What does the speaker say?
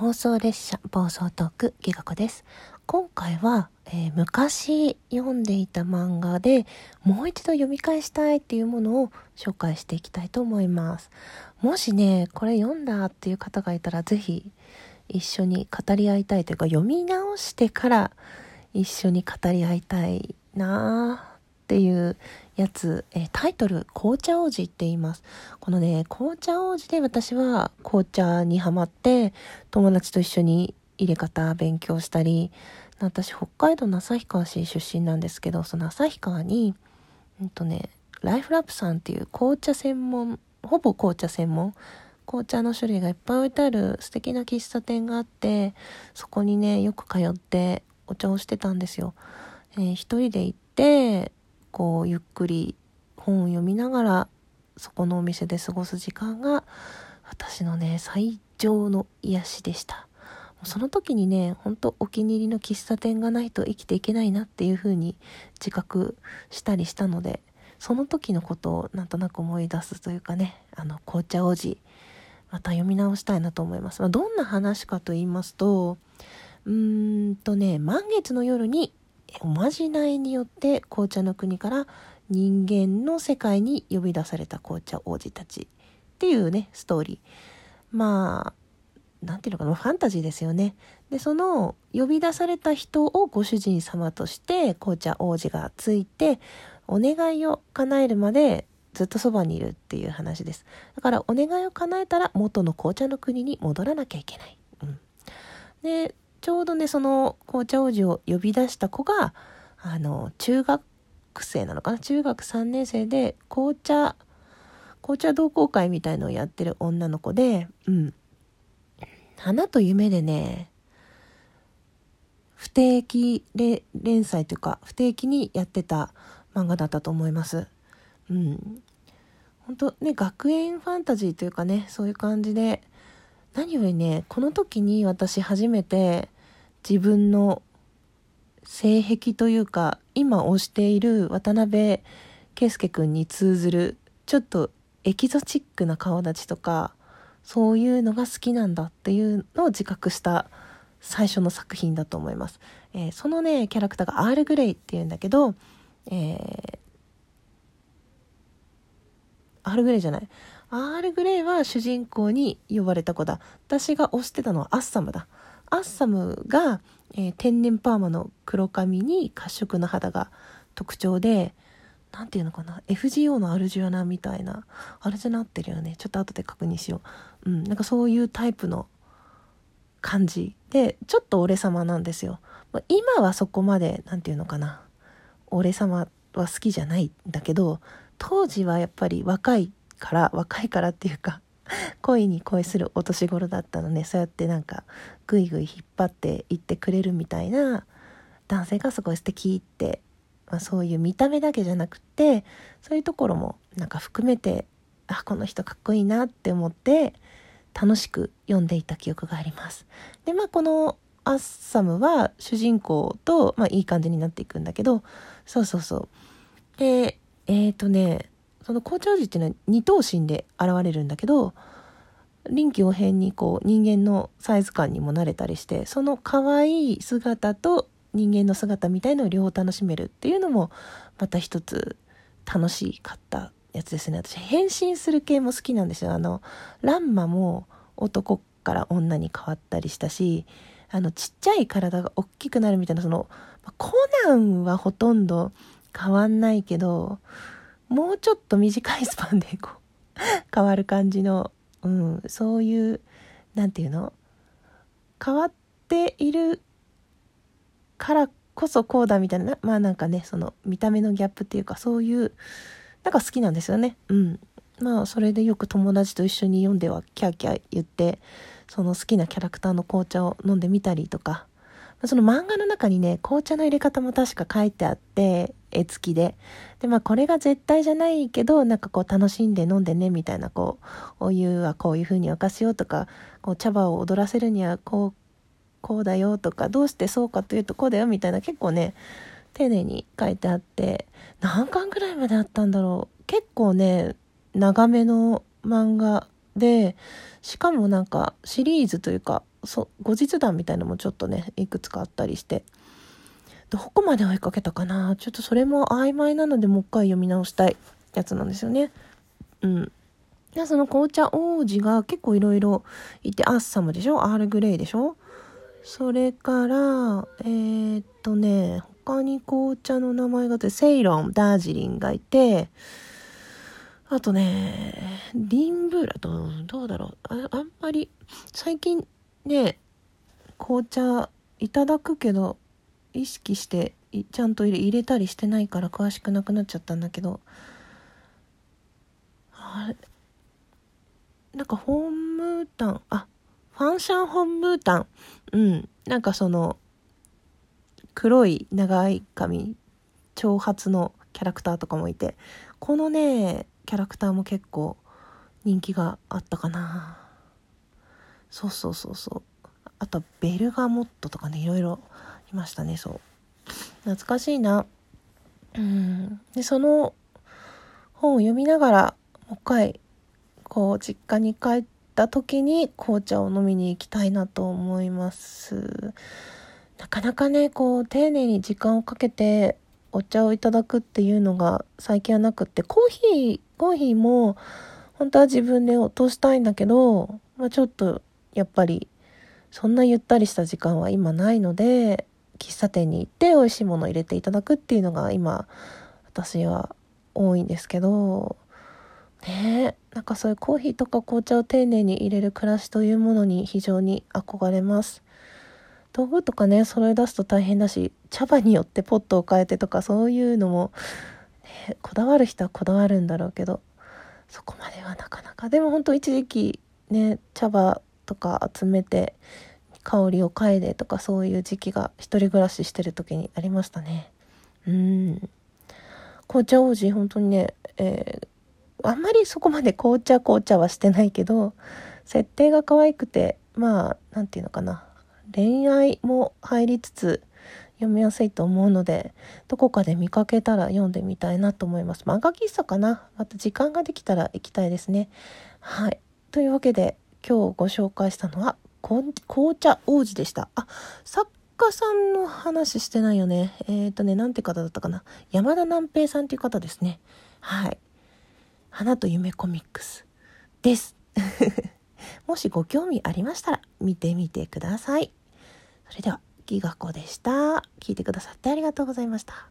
妄想列車暴走トークギガ子です。今回は、えー、昔読んでいた漫画でもう一度読み返したいっていうものを紹介していきたいと思います。もしねこれ読んだっていう方がいたら是非一緒に語り合いたいというか読み直してから一緒に語り合いたいなっていうやつ、えー、タイトル「紅茶王子」って言います。このね紅茶王子で私は紅茶にハマって友達と一緒に入れ方勉強したり私北海道の旭川市出身なんですけどその旭川にうんとねライフラップさんっていう紅茶専門ほぼ紅茶専門紅茶の種類がいっぱい置いてある素敵な喫茶店があってそこにねよく通ってお茶をしてたんですよ、えー、一人で行ってこうゆっくり本を読みながらそこのお店で過ごす時間が私のね最上の癒しでした。その時にねほんとお気に入りの喫茶店がないと生きていけないなっていう風に自覚したりしたのでその時のことをなんとなく思い出すというかねあの紅茶王子また読み直したいなと思います、まあ、どんな話かと言いますとうーんとね満月の夜におまじないによって紅茶の国から人間の世界に呼び出された紅茶王子たちっていうねストーリー。まあ何ていうのかなファンタジーですよね。でその呼び出された人をご主人様として紅茶王子がついてお願いを叶えるまでずっとそばにいるっていう話です。だからお願いを叶えたら元の紅茶の国に戻らなきゃいけない、うん、でちょうどね、その紅茶王子を呼び出した子が、あの、中学生なのかな？中学3年生で、紅茶、紅茶同好会みたいのをやってる女の子で、うん。花と夢でね、不定期連載というか、不定期にやってた漫画だったと思います。うん。本当ね、学園ファンタジーというかね、そういう感じで、何よりねこの時に私初めて自分の性癖というか今推している渡辺圭介君に通ずるちょっとエキゾチックな顔立ちとかそういうのが好きなんだっていうのを自覚した最初の作品だと思います、えー、そのねキャラクターがアール・グレイっていうんだけど、えー、アール・グレイじゃない。アール・グレイは主人公に呼ばれた子だ。私が推してたのはアッサムだ。アッサムが、えー、天然パーマの黒髪に褐色の肌が特徴で何ていうのかな？FGO のアルジュアナみたいな。あれじゃなってるよね。ちょっと後で確認しよう。うん。なんかそういうタイプの感じでちょっと俺様なんですよ。ま今はそこまで何て言うのかな？俺様は好きじゃないんだけど当時はやっぱり若いから若いからっていうか 恋に恋するお年頃だったのねそうやってなんかグイグイ引っ張っていってくれるみたいな男性がすごい素敵って、まあ、そういう見た目だけじゃなくてそういうところもなんか含めてあこの人かっこいいなって思って楽しく読んでいた記憶があります。でまあこのアッサムは主人公と、まあ、いい感じになっていくんだけどそうそうそうでえっ、ー、とねその紅茶王子っていうのは二頭身で現れるんだけど臨機応変にこう人間のサイズ感にも慣れたりしてその可愛い姿と人間の姿みたいのを両方楽しめるっていうのもまた一つ楽しかったやつですね。私変身する系も好きなんですよ。あのランマも男から女に変わったりしたしあのちっちゃい体が大きくなるみたいなそのコナンはほとんど変わんないけどもうちょっと短いスパンでこう 変わる感じの、うん、そういう何て言うの？変わっているからこそこうだみたいなまあなんかねその見た目のギャップっていうかそういうなんか好きなんですよね。うん。まあそれでよく友達と一緒に読んではキャーキャー言ってその好きなキャラクターの紅茶を飲んでみたりとか。その漫画の中にね、紅茶の入れ方も確か書いてあって、絵付きで。で、まあこれが絶対じゃないけど、なんかこう楽しんで飲んでね、みたいな、こう、お湯はこういう風に沸かすよとか、こう茶葉を踊らせるにはこう、こうだよとか、どうしてそうかというとこうだよみたいな結構ね、丁寧に書いてあって、何巻ぐらいまであったんだろう。結構ね、長めの漫画で、しかもなんかシリーズというか、後日談みたいのもちょっとねいくつかあったりしてどこまで追いかけたかなちょっとそれも曖昧なのでもう一回読み直したいやつなんですよね。うん。でその紅茶王子が結構いろいろいて、アッサムでしょ？アールグレイでしょ？それから、えー、っとね、他に紅茶の名前があって、セイロン、ダージリンがいて、あとね、リンブーラと、どうだろう？あ。あんまり、最近ね、紅茶いただくけど、意識してちゃんと入れたりしてないから詳しくなくなっちゃったんだけど。あれなんかホームータンあファンシャンホームータン。うん。なんかその黒い長い髪長髪のキャラクターとかもいて。このねキャラクターも結構人気があったかな。そうそうそうそう。あとベルガモットとかねいろいろいましたねそう。懐かしいな。うん。でその本を読みながらもう一回こう実家に帰った時に紅茶を飲みに行きたいなと思います。なかなかねこう丁寧に時間をかけてお茶をいただくっていうのが最近はなくってコーヒーコーヒーも本当は自分で落としたいんだけど、まあ、ちょっとやっぱりそんなゆったりした時間は今ないので喫茶店に行って美味しいものを入れていただくっていうのが今私は多いんですけどねなんかそういうコーヒーとか紅茶を丁寧に入れる暮らしというものに非常に憧れます。道具とかね揃え出すと大変だし茶葉によってポットを変えてとかそういうのも、ね、こだわる人はこだわるんだろうけどそこまではなかなか。でも本当一時期ね茶葉とか集めて香りを嗅いでとかそういう時期が一人暮らししてる時にありましたね。うん。紅茶王子本当にね、えー、あんまりそこまで紅茶紅茶はしてないけど設定が可愛くてまあ何て言うのかな。恋愛も入りつつ読みやすいと思うのでどこかで見かけたら読んでみたいなと思います。漫画喫茶かな。また時間ができたら行きたいですね。はい。というわけで今日ご紹介したのは紅茶王子でした。あ、作家さんの話してないよね。えっ、ー、とね、なんて方だったかな。山田南平さんっていう方ですね。はい。花と夢コミックスです。もしご興味ありましたら見てみてください。それでは、ギガ子でした。聞いてくださってありがとうございました。